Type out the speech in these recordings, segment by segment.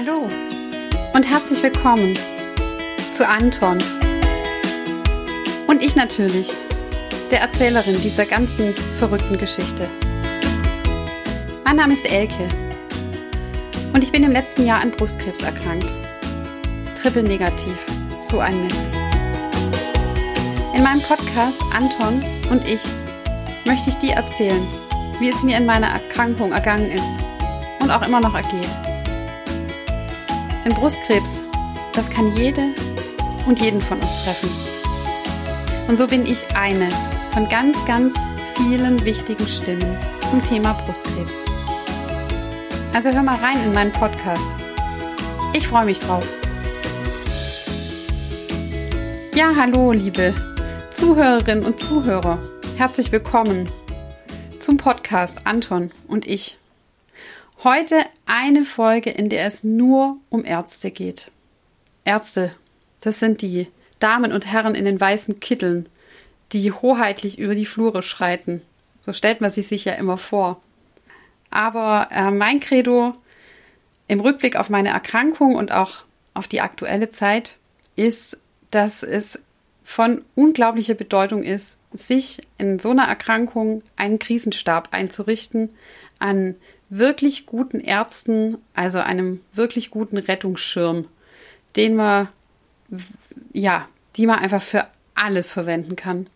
Hallo und herzlich willkommen zu Anton. Und ich natürlich, der Erzählerin dieser ganzen verrückten Geschichte. Mein Name ist Elke und ich bin im letzten Jahr an Brustkrebs erkrankt. Triple negativ, so ein Mist. In meinem Podcast Anton und ich möchte ich dir erzählen, wie es mir in meiner Erkrankung ergangen ist und auch immer noch ergeht. Denn Brustkrebs, das kann jede und jeden von uns treffen. Und so bin ich eine von ganz, ganz vielen wichtigen Stimmen zum Thema Brustkrebs. Also hör mal rein in meinen Podcast. Ich freue mich drauf. Ja, hallo, liebe Zuhörerinnen und Zuhörer. Herzlich willkommen zum Podcast Anton und ich. Heute eine Folge, in der es nur um Ärzte geht. Ärzte, das sind die Damen und Herren in den weißen Kitteln, die hoheitlich über die Flure schreiten. So stellt man sie sich ja immer vor. Aber äh, mein Credo im Rückblick auf meine Erkrankung und auch auf die aktuelle Zeit ist, dass es von unglaublicher Bedeutung ist, sich in so einer Erkrankung einen Krisenstab einzurichten, an wirklich guten Ärzten, also einem wirklich guten Rettungsschirm, den man, ja, die man einfach für alles verwenden kann.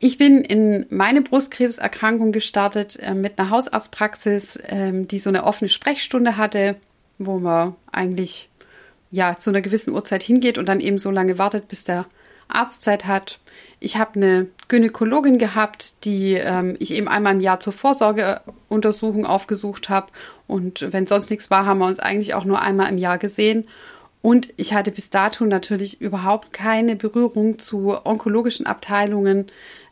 Ich bin in meine Brustkrebserkrankung gestartet äh, mit einer Hausarztpraxis, äh, die so eine offene Sprechstunde hatte, wo man eigentlich ja zu einer gewissen Uhrzeit hingeht und dann eben so lange wartet, bis der Arztzeit hat. Ich habe eine Gynäkologin gehabt, die ähm, ich eben einmal im Jahr zur Vorsorgeuntersuchung aufgesucht habe. Und wenn sonst nichts war, haben wir uns eigentlich auch nur einmal im Jahr gesehen. Und ich hatte bis dato natürlich überhaupt keine Berührung zu onkologischen Abteilungen.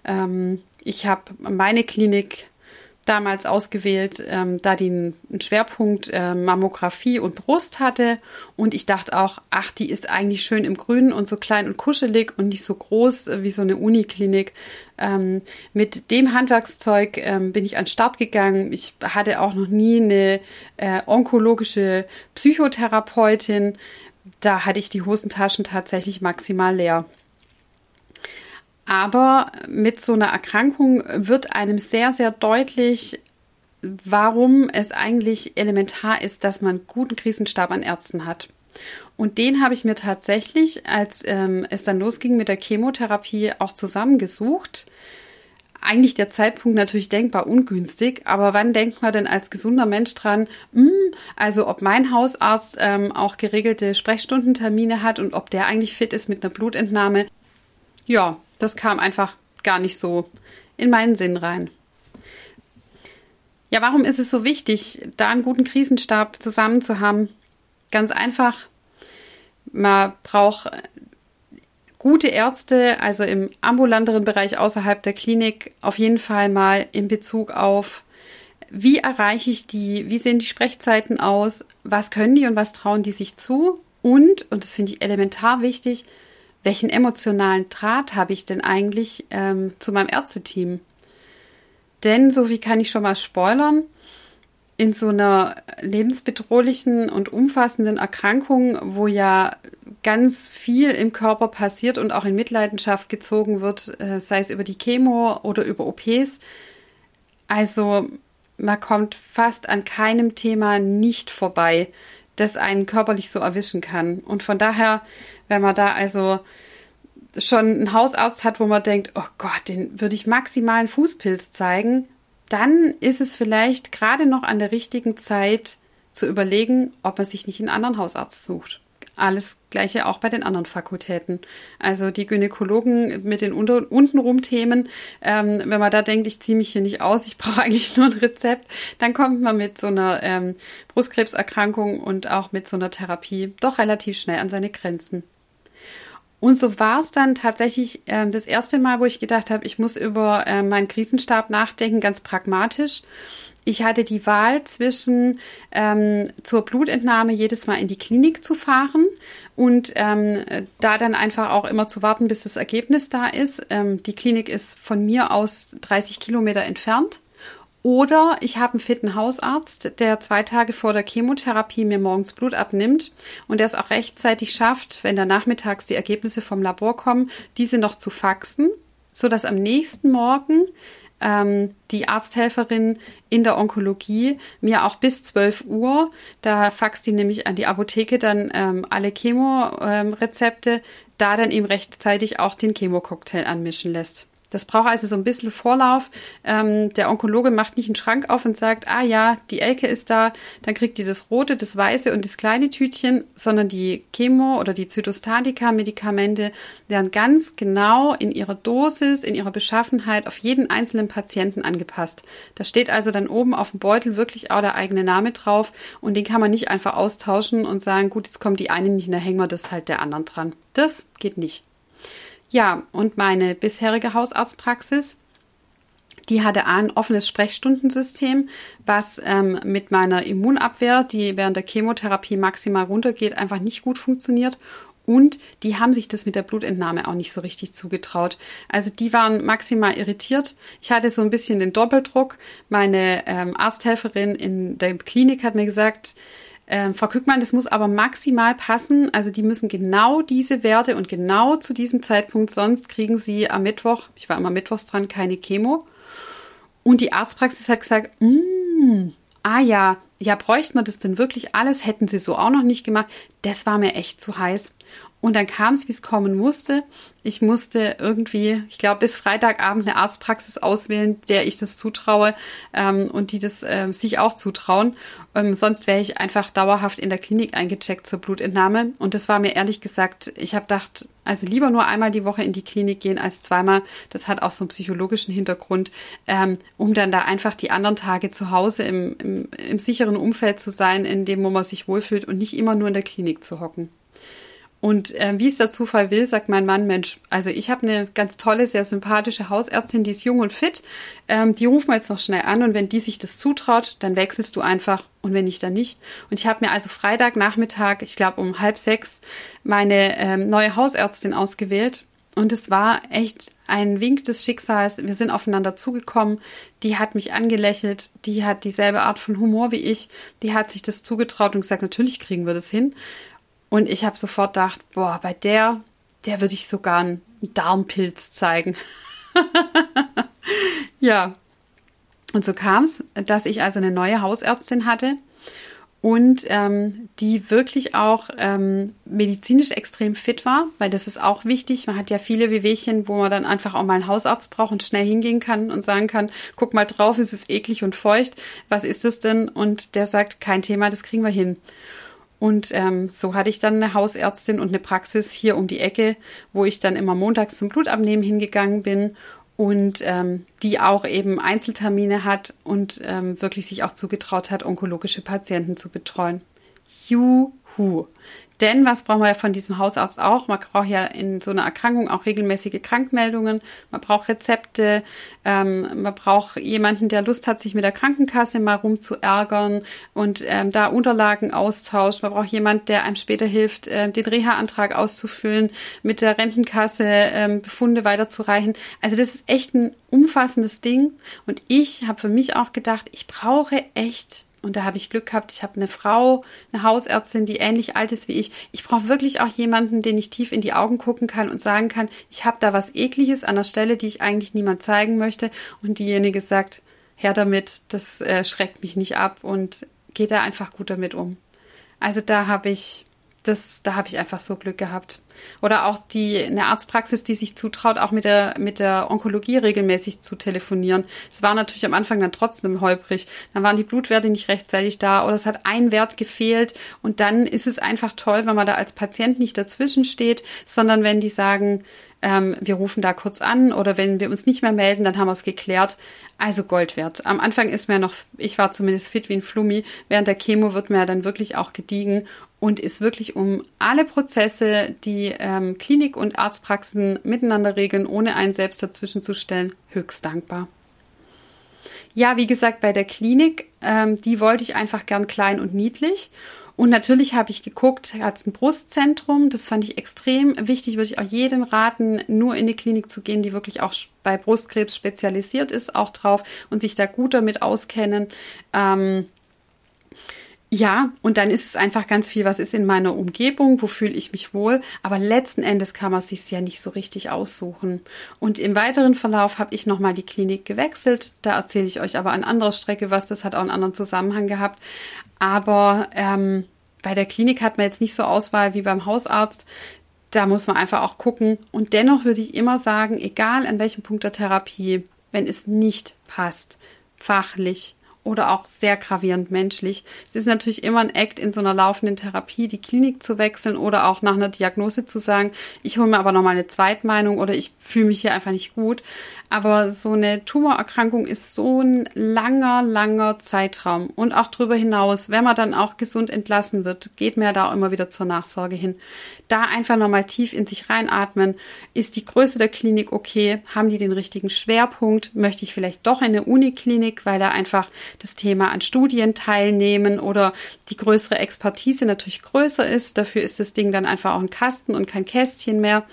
Ähm, ich habe meine Klinik damals ausgewählt, ähm, da die einen Schwerpunkt äh, Mammographie und Brust hatte. Und ich dachte auch, ach, die ist eigentlich schön im Grünen und so klein und kuschelig und nicht so groß äh, wie so eine Uniklinik. Ähm, mit dem Handwerkszeug ähm, bin ich an den Start gegangen. Ich hatte auch noch nie eine äh, onkologische Psychotherapeutin. Da hatte ich die Hosentaschen tatsächlich maximal leer. Aber mit so einer Erkrankung wird einem sehr, sehr deutlich, warum es eigentlich elementar ist, dass man guten Krisenstab an Ärzten hat. Und den habe ich mir tatsächlich, als ähm, es dann losging mit der Chemotherapie, auch zusammengesucht. Eigentlich der Zeitpunkt natürlich denkbar ungünstig, aber wann denkt man denn als gesunder Mensch dran, mh, hm, also ob mein Hausarzt ähm, auch geregelte Sprechstundentermine hat und ob der eigentlich fit ist mit einer Blutentnahme? Ja, das kam einfach gar nicht so in meinen Sinn rein. Ja, warum ist es so wichtig, da einen guten Krisenstab zusammen zu haben? Ganz einfach. Man braucht gute Ärzte, also im ambulanteren Bereich außerhalb der Klinik, auf jeden Fall mal in Bezug auf, wie erreiche ich die, wie sehen die Sprechzeiten aus, was können die und was trauen die sich zu und, und das finde ich elementar wichtig, welchen emotionalen Draht habe ich denn eigentlich ähm, zu meinem Ärzteteam? Denn, so wie kann ich schon mal spoilern, in so einer lebensbedrohlichen und umfassenden Erkrankung, wo ja ganz viel im Körper passiert und auch in Mitleidenschaft gezogen wird, äh, sei es über die Chemo oder über OPs. Also man kommt fast an keinem Thema nicht vorbei, das einen körperlich so erwischen kann. Und von daher wenn man da also schon einen Hausarzt hat, wo man denkt, oh Gott, den würde ich maximal einen Fußpilz zeigen, dann ist es vielleicht gerade noch an der richtigen Zeit zu überlegen, ob man sich nicht einen anderen Hausarzt sucht. Alles gleiche auch bei den anderen Fakultäten. Also die Gynäkologen mit den unter, untenrum Themen, ähm, wenn man da denkt, ich ziehe mich hier nicht aus, ich brauche eigentlich nur ein Rezept, dann kommt man mit so einer ähm, Brustkrebserkrankung und auch mit so einer Therapie doch relativ schnell an seine Grenzen. Und so war es dann tatsächlich äh, das erste Mal, wo ich gedacht habe, ich muss über äh, meinen Krisenstab nachdenken, ganz pragmatisch. Ich hatte die Wahl zwischen ähm, zur Blutentnahme jedes Mal in die Klinik zu fahren und ähm, da dann einfach auch immer zu warten, bis das Ergebnis da ist. Ähm, die Klinik ist von mir aus 30 Kilometer entfernt. Oder ich habe einen fitten Hausarzt, der zwei Tage vor der Chemotherapie mir morgens Blut abnimmt und der es auch rechtzeitig schafft, wenn da nachmittags die Ergebnisse vom Labor kommen, diese noch zu faxen, sodass am nächsten Morgen ähm, die Arzthelferin in der Onkologie mir auch bis 12 Uhr, da faxt die nämlich an die Apotheke dann ähm, alle Chemorezepte, ähm, da dann eben rechtzeitig auch den Chemococktail anmischen lässt. Das braucht also so ein bisschen Vorlauf. Ähm, der Onkologe macht nicht einen Schrank auf und sagt, ah ja, die Elke ist da, dann kriegt ihr das rote, das weiße und das kleine Tütchen, sondern die Chemo- oder die Zytostatika-Medikamente werden ganz genau in ihrer Dosis, in ihrer Beschaffenheit auf jeden einzelnen Patienten angepasst. Da steht also dann oben auf dem Beutel wirklich auch der eigene Name drauf und den kann man nicht einfach austauschen und sagen, gut, jetzt kommt die eine nicht, da hängen wir das halt der anderen dran. Das geht nicht. Ja, und meine bisherige Hausarztpraxis, die hatte ein offenes Sprechstundensystem, was ähm, mit meiner Immunabwehr, die während der Chemotherapie maximal runtergeht, einfach nicht gut funktioniert. Und die haben sich das mit der Blutentnahme auch nicht so richtig zugetraut. Also die waren maximal irritiert. Ich hatte so ein bisschen den Doppeldruck. Meine ähm, Arzthelferin in der Klinik hat mir gesagt, ähm, Frau Kückmann, das muss aber maximal passen. Also die müssen genau diese Werte und genau zu diesem Zeitpunkt, sonst kriegen sie am Mittwoch, ich war immer mittwochs dran, keine Chemo. Und die Arztpraxis hat gesagt, mm, ah ja, ja, bräuchte man das denn wirklich alles? Hätten sie so auch noch nicht gemacht. Das war mir echt zu heiß. Und dann kam es, wie es kommen musste. Ich musste irgendwie, ich glaube, bis Freitagabend eine Arztpraxis auswählen, der ich das zutraue ähm, und die das äh, sich auch zutrauen. Ähm, sonst wäre ich einfach dauerhaft in der Klinik eingecheckt zur Blutentnahme. Und das war mir ehrlich gesagt, ich habe gedacht, also lieber nur einmal die Woche in die Klinik gehen als zweimal. Das hat auch so einen psychologischen Hintergrund, ähm, um dann da einfach die anderen Tage zu Hause im, im, im sicheren Umfeld zu sein, in dem, wo man sich wohlfühlt und nicht immer nur in der Klinik zu hocken. Und äh, wie es der Zufall will, sagt mein Mann, Mensch, also ich habe eine ganz tolle, sehr sympathische Hausärztin, die ist jung und fit. Ähm, die rufen wir jetzt noch schnell an und wenn die sich das zutraut, dann wechselst du einfach und wenn nicht, dann nicht. Und ich habe mir also Freitagnachmittag, ich glaube um halb sechs, meine ähm, neue Hausärztin ausgewählt. Und es war echt ein Wink des Schicksals. Wir sind aufeinander zugekommen. Die hat mich angelächelt. Die hat dieselbe Art von Humor wie ich. Die hat sich das zugetraut und gesagt, natürlich kriegen wir das hin. Und ich habe sofort gedacht, boah, bei der, der würde ich sogar einen Darmpilz zeigen. ja. Und so kam es, dass ich also eine neue Hausärztin hatte und ähm, die wirklich auch ähm, medizinisch extrem fit war, weil das ist auch wichtig. Man hat ja viele Wehwehchen, wo man dann einfach auch mal einen Hausarzt braucht und schnell hingehen kann und sagen kann, guck mal drauf, es ist eklig und feucht, was ist es denn? Und der sagt, kein Thema, das kriegen wir hin. Und ähm, so hatte ich dann eine Hausärztin und eine Praxis hier um die Ecke, wo ich dann immer montags zum Blutabnehmen hingegangen bin und ähm, die auch eben Einzeltermine hat und ähm, wirklich sich auch zugetraut hat, onkologische Patienten zu betreuen. Juhu! Denn was brauchen wir ja von diesem Hausarzt auch? Man braucht ja in so einer Erkrankung auch regelmäßige Krankmeldungen. Man braucht Rezepte. Ähm, man braucht jemanden, der Lust hat, sich mit der Krankenkasse mal rumzuärgern und ähm, da Unterlagen austauscht. Man braucht jemanden, der einem später hilft, äh, den Reha-Antrag auszufüllen, mit der Rentenkasse ähm, Befunde weiterzureichen. Also das ist echt ein umfassendes Ding. Und ich habe für mich auch gedacht, ich brauche echt und da habe ich Glück gehabt, ich habe eine Frau, eine Hausärztin, die ähnlich alt ist wie ich. Ich brauche wirklich auch jemanden, den ich tief in die Augen gucken kann und sagen kann, ich habe da was Ekliges an der Stelle, die ich eigentlich niemand zeigen möchte. Und diejenige sagt, her damit, das äh, schreckt mich nicht ab und geht da einfach gut damit um. Also da habe ich das, da habe ich einfach so Glück gehabt. Oder auch die, eine Arztpraxis, die sich zutraut, auch mit der, mit der Onkologie regelmäßig zu telefonieren. Es war natürlich am Anfang dann trotzdem holprig. Dann waren die Blutwerte nicht rechtzeitig da oder es hat ein Wert gefehlt. Und dann ist es einfach toll, wenn man da als Patient nicht dazwischen steht, sondern wenn die sagen, ähm, wir rufen da kurz an oder wenn wir uns nicht mehr melden, dann haben wir es geklärt. Also Gold wert. Am Anfang ist mir noch, ich war zumindest fit wie ein Flummi. Während der Chemo wird mir dann wirklich auch gediegen und ist wirklich um alle Prozesse, die ähm, Klinik und Arztpraxen miteinander regeln, ohne einen selbst dazwischen zu stellen, höchst dankbar. Ja, wie gesagt, bei der Klinik, ähm, die wollte ich einfach gern klein und niedlich. Und natürlich habe ich geguckt, hat es ein Brustzentrum, das fand ich extrem wichtig, würde ich auch jedem raten, nur in die Klinik zu gehen, die wirklich auch bei Brustkrebs spezialisiert ist, auch drauf und sich da gut damit auskennen. Ähm, ja, und dann ist es einfach ganz viel, was ist in meiner Umgebung, wo fühle ich mich wohl. Aber letzten Endes kann man sich ja nicht so richtig aussuchen. Und im weiteren Verlauf habe ich nochmal die Klinik gewechselt. Da erzähle ich euch aber an anderer Strecke was. Das hat auch einen anderen Zusammenhang gehabt. Aber ähm, bei der Klinik hat man jetzt nicht so Auswahl wie beim Hausarzt. Da muss man einfach auch gucken. Und dennoch würde ich immer sagen, egal an welchem Punkt der Therapie, wenn es nicht passt, fachlich, oder auch sehr gravierend menschlich. Es ist natürlich immer ein Act in so einer laufenden Therapie, die Klinik zu wechseln oder auch nach einer Diagnose zu sagen, ich hole mir aber nochmal eine Zweitmeinung oder ich fühle mich hier einfach nicht gut. Aber so eine Tumorerkrankung ist so ein langer, langer Zeitraum. Und auch darüber hinaus, wenn man dann auch gesund entlassen wird, geht mir da auch immer wieder zur Nachsorge hin. Da einfach nochmal tief in sich reinatmen. Ist die Größe der Klinik okay? Haben die den richtigen Schwerpunkt? Möchte ich vielleicht doch in eine Uniklinik, weil da einfach das Thema an Studien teilnehmen oder die größere Expertise natürlich größer ist? Dafür ist das Ding dann einfach auch ein Kasten und kein Kästchen mehr.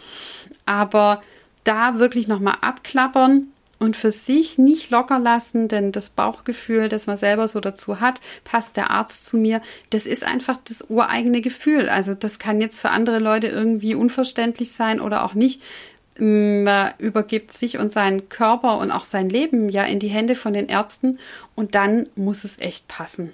Aber da wirklich nochmal abklappern und für sich nicht locker lassen, denn das Bauchgefühl, das man selber so dazu hat, passt der Arzt zu mir, das ist einfach das ureigene Gefühl. Also das kann jetzt für andere Leute irgendwie unverständlich sein oder auch nicht. Man übergibt sich und seinen Körper und auch sein Leben ja in die Hände von den Ärzten und dann muss es echt passen.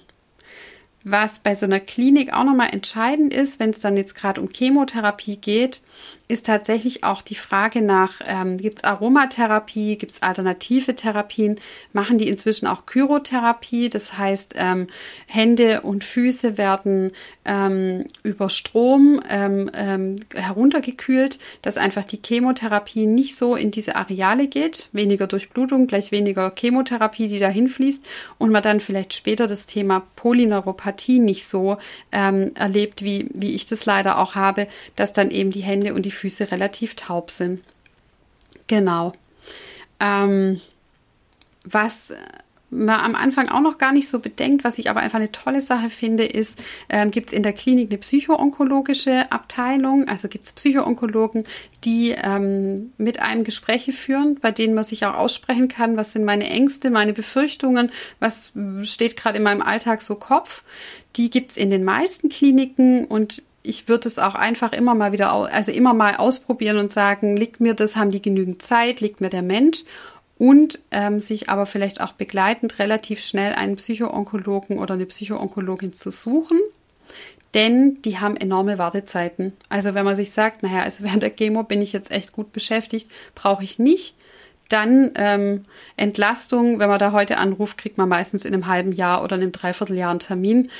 Was bei so einer Klinik auch nochmal entscheidend ist, wenn es dann jetzt gerade um Chemotherapie geht, ist tatsächlich auch die Frage nach, ähm, gibt es Aromatherapie, gibt es alternative Therapien, machen die inzwischen auch Chirotherapie, das heißt ähm, Hände und Füße werden ähm, über Strom ähm, ähm, heruntergekühlt, dass einfach die Chemotherapie nicht so in diese Areale geht, weniger Durchblutung, gleich weniger Chemotherapie, die dahin fließt. Und man dann vielleicht später das Thema Polyneuropathie nicht so ähm, erlebt, wie, wie ich das leider auch habe, dass dann eben die Hände und die Füße relativ taub sind. Genau. Ähm, was man am Anfang auch noch gar nicht so bedenkt, was ich aber einfach eine tolle Sache finde, ist, ähm, gibt es in der Klinik eine psychoonkologische Abteilung, also gibt es Psychoonkologen, die ähm, mit einem Gespräche führen, bei denen man sich auch aussprechen kann, was sind meine Ängste, meine Befürchtungen, was steht gerade in meinem Alltag so Kopf. Die gibt es in den meisten Kliniken und ich würde es auch einfach immer mal wieder, also immer mal ausprobieren und sagen, liegt mir das, haben die genügend Zeit, liegt mir der Mensch und ähm, sich aber vielleicht auch begleitend relativ schnell einen Psychoonkologen oder eine Psychoonkologin zu suchen, denn die haben enorme Wartezeiten. Also wenn man sich sagt, naja, also während der Chemo bin ich jetzt echt gut beschäftigt, brauche ich nicht. Dann ähm, Entlastung, wenn man da heute anruft, kriegt man meistens in einem halben Jahr oder in einem Dreivierteljahr einen Termin.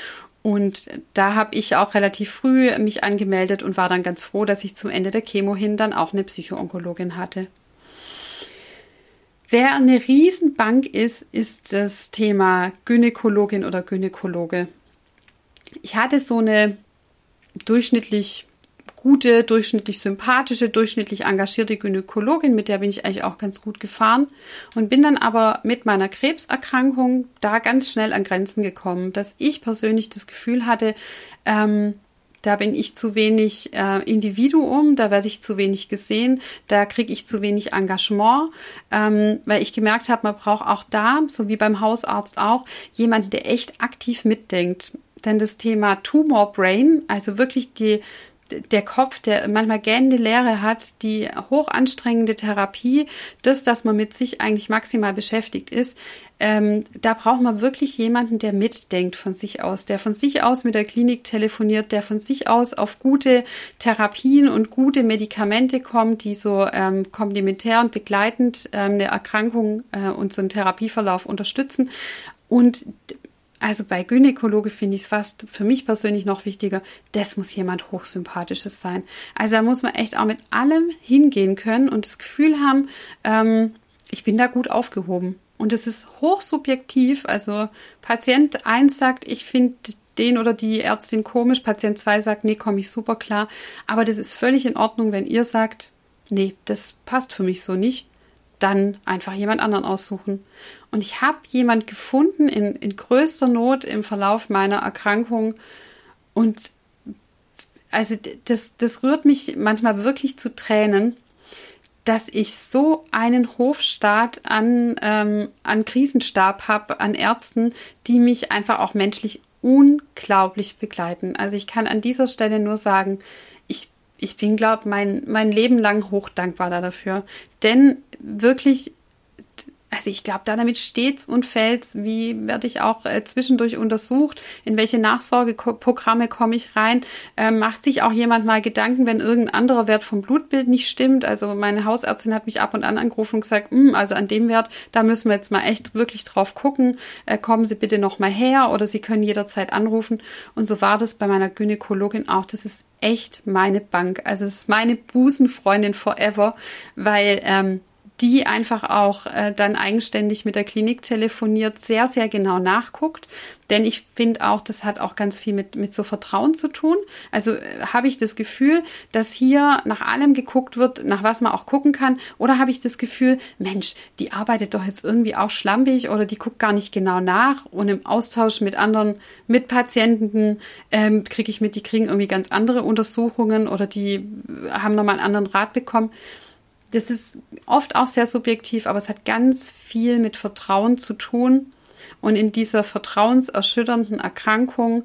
Und da habe ich auch relativ früh mich angemeldet und war dann ganz froh, dass ich zum Ende der Chemo hin dann auch eine Psychoonkologin hatte. Wer eine Riesenbank ist, ist das Thema Gynäkologin oder Gynäkologe. Ich hatte so eine durchschnittlich gute, durchschnittlich sympathische, durchschnittlich engagierte Gynäkologin, mit der bin ich eigentlich auch ganz gut gefahren und bin dann aber mit meiner Krebserkrankung da ganz schnell an Grenzen gekommen, dass ich persönlich das Gefühl hatte, ähm, da bin ich zu wenig äh, Individuum, da werde ich zu wenig gesehen, da kriege ich zu wenig Engagement, ähm, weil ich gemerkt habe, man braucht auch da, so wie beim Hausarzt auch, jemanden, der echt aktiv mitdenkt. Denn das Thema Tumor Brain, also wirklich die der Kopf, der manchmal gähnende Leere hat, die hochanstrengende Therapie, das, dass man mit sich eigentlich maximal beschäftigt ist, ähm, da braucht man wirklich jemanden, der mitdenkt von sich aus, der von sich aus mit der Klinik telefoniert, der von sich aus auf gute Therapien und gute Medikamente kommt, die so ähm, komplementär und begleitend ähm, eine Erkrankung äh, und so einen Therapieverlauf unterstützen. Und also bei Gynäkologe finde ich es fast für mich persönlich noch wichtiger, das muss jemand Hochsympathisches sein. Also da muss man echt auch mit allem hingehen können und das Gefühl haben, ähm, ich bin da gut aufgehoben. Und es ist hochsubjektiv. Also Patient 1 sagt, ich finde den oder die Ärztin komisch. Patient 2 sagt, nee, komme ich super klar. Aber das ist völlig in Ordnung, wenn ihr sagt, nee, das passt für mich so nicht dann einfach jemand anderen aussuchen. Und ich habe jemand gefunden in, in größter Not im Verlauf meiner Erkrankung Und also das, das rührt mich manchmal wirklich zu Tränen, dass ich so einen Hofstaat an, ähm, an Krisenstab habe, an Ärzten, die mich einfach auch menschlich unglaublich begleiten. Also ich kann an dieser Stelle nur sagen, ich, bin, glaube mein, mein Leben lang hochdankbar dafür. Denn wirklich also ich glaube, da damit steht's und fällt's. Wie werde ich auch äh, zwischendurch untersucht? In welche Nachsorgeprogramme komme ich rein? Ähm, macht sich auch jemand mal Gedanken, wenn irgendein anderer Wert vom Blutbild nicht stimmt? Also meine Hausärztin hat mich ab und an angerufen und gesagt, hm, also an dem Wert, da müssen wir jetzt mal echt wirklich drauf gucken. Äh, kommen Sie bitte noch mal her oder Sie können jederzeit anrufen. Und so war das bei meiner Gynäkologin auch. Das ist echt meine Bank. Also es ist meine Busenfreundin forever, weil ähm, die einfach auch äh, dann eigenständig mit der Klinik telefoniert, sehr, sehr genau nachguckt. Denn ich finde auch, das hat auch ganz viel mit, mit so Vertrauen zu tun. Also äh, habe ich das Gefühl, dass hier nach allem geguckt wird, nach was man auch gucken kann. Oder habe ich das Gefühl, Mensch, die arbeitet doch jetzt irgendwie auch schlampig oder die guckt gar nicht genau nach. Und im Austausch mit anderen Mitpatienten ähm, kriege ich mit, die kriegen irgendwie ganz andere Untersuchungen oder die äh, haben nochmal einen anderen Rat bekommen das ist oft auch sehr subjektiv, aber es hat ganz viel mit Vertrauen zu tun. Und in dieser vertrauenserschütternden Erkrankung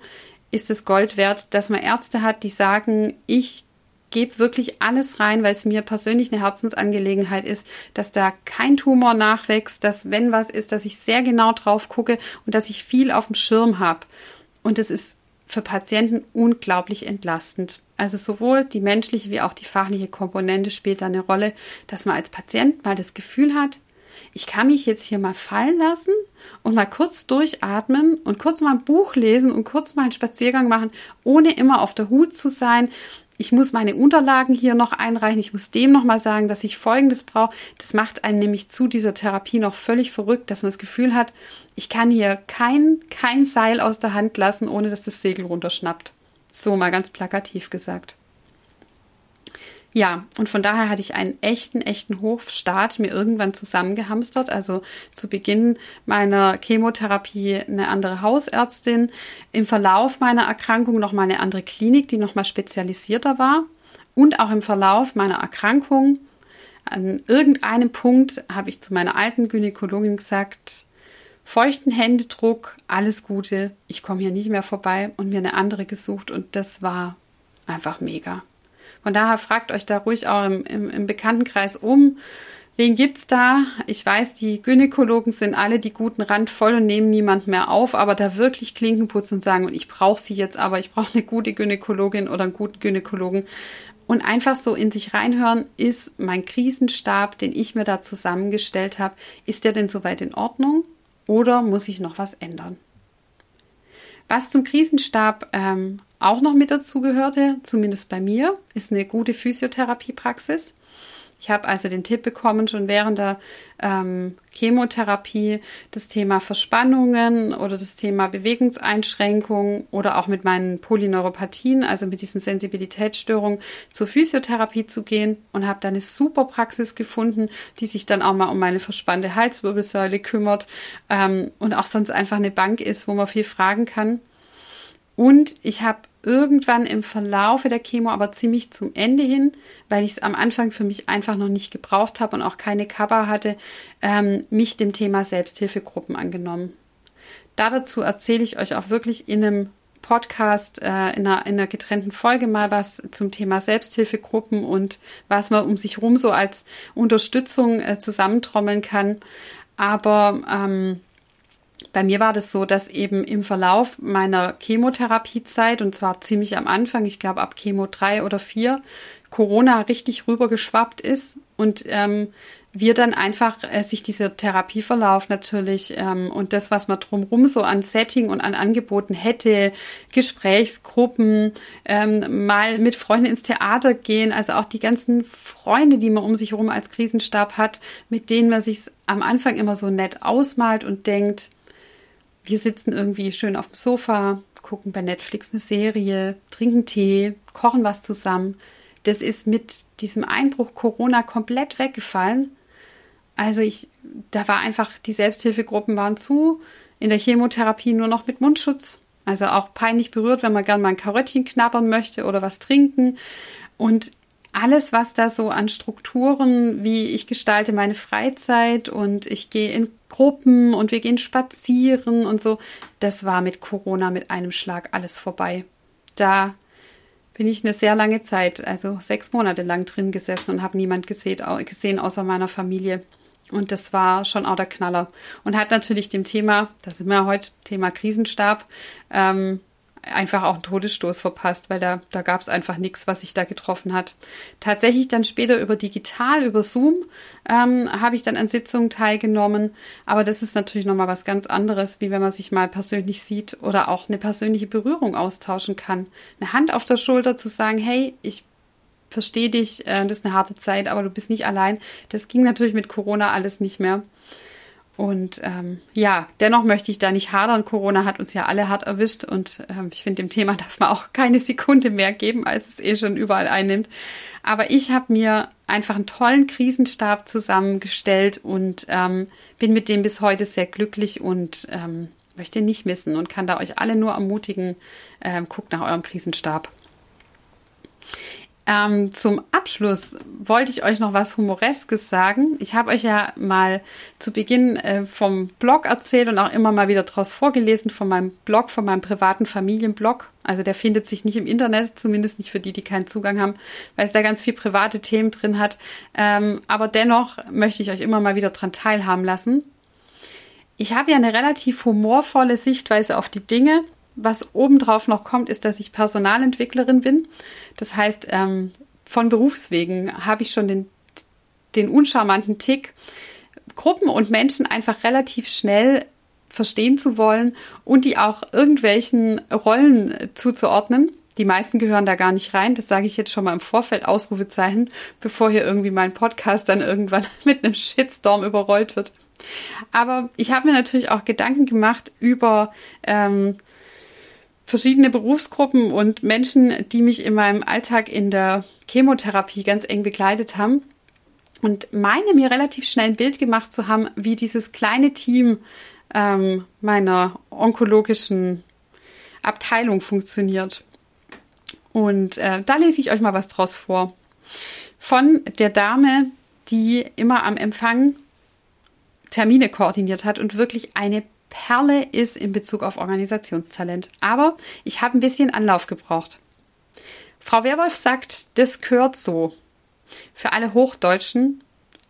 ist es Gold wert, dass man Ärzte hat, die sagen, ich gebe wirklich alles rein, weil es mir persönlich eine Herzensangelegenheit ist, dass da kein Tumor nachwächst, dass wenn was ist, dass ich sehr genau drauf gucke und dass ich viel auf dem Schirm habe. Und das ist für Patienten unglaublich entlastend. Also sowohl die menschliche wie auch die fachliche Komponente spielt da eine Rolle, dass man als Patient mal das Gefühl hat, ich kann mich jetzt hier mal fallen lassen und mal kurz durchatmen und kurz mal ein Buch lesen und kurz mal einen Spaziergang machen, ohne immer auf der Hut zu sein. Ich muss meine Unterlagen hier noch einreichen. Ich muss dem noch mal sagen, dass ich Folgendes brauche. Das macht einen nämlich zu dieser Therapie noch völlig verrückt, dass man das Gefühl hat, ich kann hier kein, kein Seil aus der Hand lassen, ohne dass das Segel runterschnappt. So mal ganz plakativ gesagt. Ja, und von daher hatte ich einen echten, echten Hofstart mir irgendwann zusammengehamstert. Also zu Beginn meiner Chemotherapie eine andere Hausärztin, im Verlauf meiner Erkrankung nochmal eine andere Klinik, die nochmal spezialisierter war. Und auch im Verlauf meiner Erkrankung, an irgendeinem Punkt habe ich zu meiner alten Gynäkologin gesagt, feuchten Händedruck, alles Gute, ich komme hier nicht mehr vorbei und mir eine andere gesucht und das war einfach mega. Von daher fragt euch da ruhig auch im, im, im Bekanntenkreis um. Wen gibt's da? Ich weiß, die Gynäkologen sind alle die guten Rand voll und nehmen niemand mehr auf, aber da wirklich Klinken putzen und sagen, und ich brauche sie jetzt, aber ich brauche eine gute Gynäkologin oder einen guten Gynäkologen. Und einfach so in sich reinhören, ist mein Krisenstab, den ich mir da zusammengestellt habe, ist der denn soweit in Ordnung? oder muss ich noch was ändern? Was zum Krisenstab ähm, auch noch mit dazu gehörte, zumindest bei mir, ist eine gute Physiotherapiepraxis. Ich habe also den Tipp bekommen, schon während der ähm, Chemotherapie das Thema Verspannungen oder das Thema Bewegungseinschränkungen oder auch mit meinen Polyneuropathien, also mit diesen Sensibilitätsstörungen, zur Physiotherapie zu gehen und habe da eine super Praxis gefunden, die sich dann auch mal um meine verspannte Halswirbelsäule kümmert ähm, und auch sonst einfach eine Bank ist, wo man viel fragen kann. Und ich habe irgendwann im Verlaufe der Chemo, aber ziemlich zum Ende hin, weil ich es am Anfang für mich einfach noch nicht gebraucht habe und auch keine Cover hatte, ähm, mich dem Thema Selbsthilfegruppen angenommen. Da dazu erzähle ich euch auch wirklich in einem Podcast, äh, in, einer, in einer getrennten Folge mal was zum Thema Selbsthilfegruppen und was man um sich rum so als Unterstützung äh, zusammentrommeln kann. Aber ähm, bei mir war das so, dass eben im Verlauf meiner Chemotherapiezeit, und zwar ziemlich am Anfang, ich glaube ab Chemo 3 oder 4, Corona richtig rübergeschwappt ist und ähm, wir dann einfach äh, sich dieser Therapieverlauf natürlich ähm, und das, was man drumherum so an Setting und an Angeboten hätte, Gesprächsgruppen, ähm, mal mit Freunden ins Theater gehen, also auch die ganzen Freunde, die man um sich herum als Krisenstab hat, mit denen man sich am Anfang immer so nett ausmalt und denkt, wir sitzen irgendwie schön auf dem Sofa, gucken bei Netflix eine Serie, trinken Tee, kochen was zusammen. Das ist mit diesem Einbruch Corona komplett weggefallen. Also ich, da war einfach, die Selbsthilfegruppen waren zu, in der Chemotherapie nur noch mit Mundschutz. Also auch peinlich berührt, wenn man gerne mal ein Karöttchen knabbern möchte oder was trinken. Und alles, was da so an Strukturen, wie ich gestalte meine Freizeit und ich gehe in Gruppen und wir gehen spazieren und so, das war mit Corona mit einem Schlag alles vorbei. Da bin ich eine sehr lange Zeit, also sechs Monate lang drin gesessen und habe niemand gesehen, außer meiner Familie. Und das war schon auch der Knaller. Und hat natürlich dem Thema, da sind wir heute, Thema Krisenstab, ähm, einfach auch einen Todesstoß verpasst, weil da, da gab es einfach nichts, was sich da getroffen hat. Tatsächlich dann später über digital, über Zoom, ähm, habe ich dann an Sitzungen teilgenommen. Aber das ist natürlich nochmal was ganz anderes, wie wenn man sich mal persönlich sieht oder auch eine persönliche Berührung austauschen kann. Eine Hand auf der Schulter zu sagen, hey, ich verstehe dich, äh, das ist eine harte Zeit, aber du bist nicht allein. Das ging natürlich mit Corona alles nicht mehr. Und ähm, ja, dennoch möchte ich da nicht hadern. Corona hat uns ja alle hart erwischt und ähm, ich finde, dem Thema darf man auch keine Sekunde mehr geben, als es eh schon überall einnimmt. Aber ich habe mir einfach einen tollen Krisenstab zusammengestellt und ähm, bin mit dem bis heute sehr glücklich und ähm, möchte nicht missen und kann da euch alle nur ermutigen, ähm, guckt nach eurem Krisenstab. Ähm, zum Abschluss wollte ich euch noch was Humoreskes sagen. Ich habe euch ja mal zu Beginn äh, vom Blog erzählt und auch immer mal wieder daraus vorgelesen von meinem Blog, von meinem privaten Familienblog. Also der findet sich nicht im Internet, zumindest nicht für die, die keinen Zugang haben, weil es da ganz viel private Themen drin hat. Ähm, aber dennoch möchte ich euch immer mal wieder daran teilhaben lassen. Ich habe ja eine relativ humorvolle Sichtweise auf die Dinge was obendrauf noch kommt, ist, dass ich Personalentwicklerin bin. Das heißt, ähm, von Berufswegen habe ich schon den, den uncharmanten Tick, Gruppen und Menschen einfach relativ schnell verstehen zu wollen und die auch irgendwelchen Rollen zuzuordnen. Die meisten gehören da gar nicht rein. Das sage ich jetzt schon mal im Vorfeld, Ausrufezeichen, bevor hier irgendwie mein Podcast dann irgendwann mit einem Shitstorm überrollt wird. Aber ich habe mir natürlich auch Gedanken gemacht über ähm, verschiedene Berufsgruppen und Menschen, die mich in meinem Alltag in der Chemotherapie ganz eng begleitet haben. Und meine mir relativ schnell ein Bild gemacht zu haben, wie dieses kleine Team ähm, meiner onkologischen Abteilung funktioniert. Und äh, da lese ich euch mal was draus vor. Von der Dame, die immer am Empfang Termine koordiniert hat und wirklich eine Perle ist in Bezug auf Organisationstalent. Aber ich habe ein bisschen Anlauf gebraucht. Frau Werwolf sagt, das gehört so. Für alle Hochdeutschen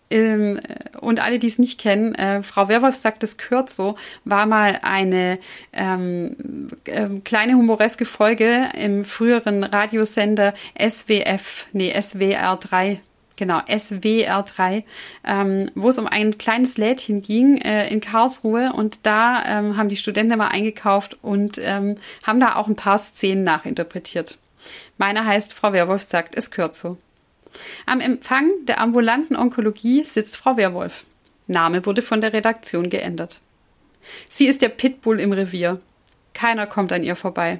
ähm, und alle, die es nicht kennen, äh, Frau Werwolf sagt, das gehört so, war mal eine ähm, äh, kleine humoreske Folge im früheren Radiosender SWF, nee, SWR 3 genau, SWR3, ähm, wo es um ein kleines Lädchen ging äh, in Karlsruhe und da ähm, haben die Studenten mal eingekauft und ähm, haben da auch ein paar Szenen nachinterpretiert. Meiner heißt, Frau Werwolf sagt, es gehört so. Am Empfang der ambulanten Onkologie sitzt Frau Werwolf. Name wurde von der Redaktion geändert. Sie ist der Pitbull im Revier. Keiner kommt an ihr vorbei.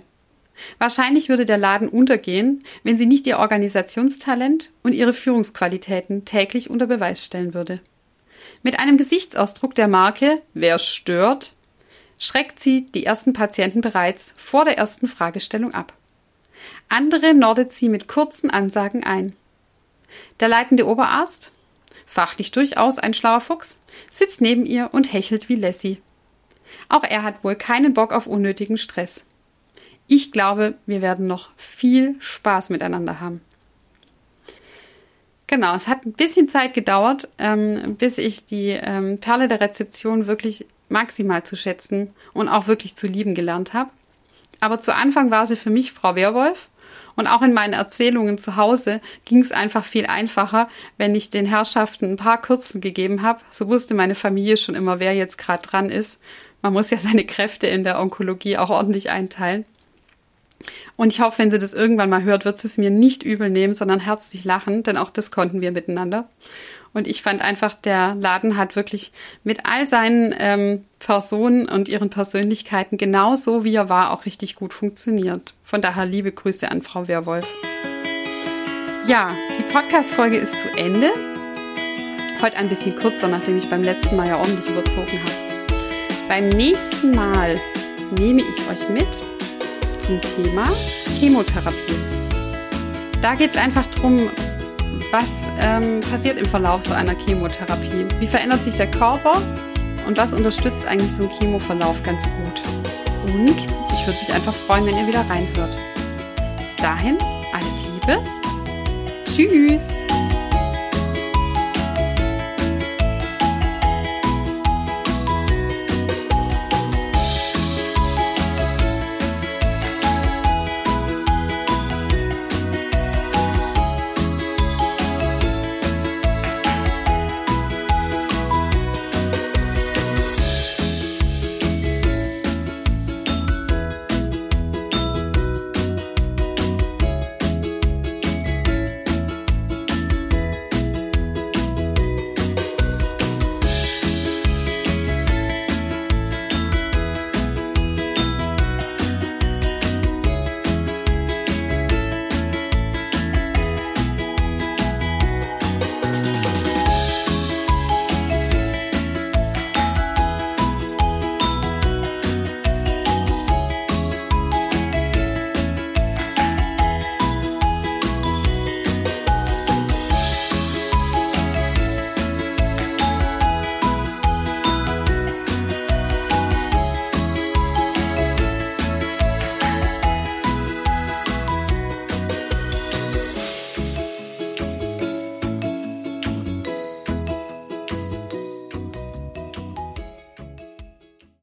Wahrscheinlich würde der Laden untergehen, wenn sie nicht ihr Organisationstalent und ihre Führungsqualitäten täglich unter Beweis stellen würde. Mit einem Gesichtsausdruck der Marke Wer stört, schreckt sie die ersten Patienten bereits vor der ersten Fragestellung ab. Andere nordet sie mit kurzen Ansagen ein. Der leitende Oberarzt, fachlich durchaus ein schlauer Fuchs, sitzt neben ihr und hechelt wie Lassie. Auch er hat wohl keinen Bock auf unnötigen Stress. Ich glaube, wir werden noch viel Spaß miteinander haben. Genau, es hat ein bisschen Zeit gedauert, ähm, bis ich die ähm, Perle der Rezeption wirklich maximal zu schätzen und auch wirklich zu lieben gelernt habe. Aber zu Anfang war sie für mich Frau Werwolf. Und auch in meinen Erzählungen zu Hause ging es einfach viel einfacher, wenn ich den Herrschaften ein paar Kürzen gegeben habe. So wusste meine Familie schon immer, wer jetzt gerade dran ist. Man muss ja seine Kräfte in der Onkologie auch ordentlich einteilen. Und ich hoffe, wenn sie das irgendwann mal hört, wird sie es mir nicht übel nehmen, sondern herzlich lachen, denn auch das konnten wir miteinander. Und ich fand einfach, der Laden hat wirklich mit all seinen ähm, Personen und ihren Persönlichkeiten genauso wie er war auch richtig gut funktioniert. Von daher liebe Grüße an Frau Werwolf. Ja, die Podcast-Folge ist zu Ende. Heute ein bisschen kürzer, nachdem ich beim letzten Mal ja ordentlich überzogen habe. Beim nächsten Mal nehme ich euch mit zum Thema Chemotherapie. Da geht es einfach darum, was ähm, passiert im Verlauf so einer Chemotherapie. Wie verändert sich der Körper und was unterstützt eigentlich so einen Chemoverlauf ganz gut. Und ich würde mich einfach freuen, wenn ihr wieder reinhört. Bis dahin, alles Liebe. Tschüss.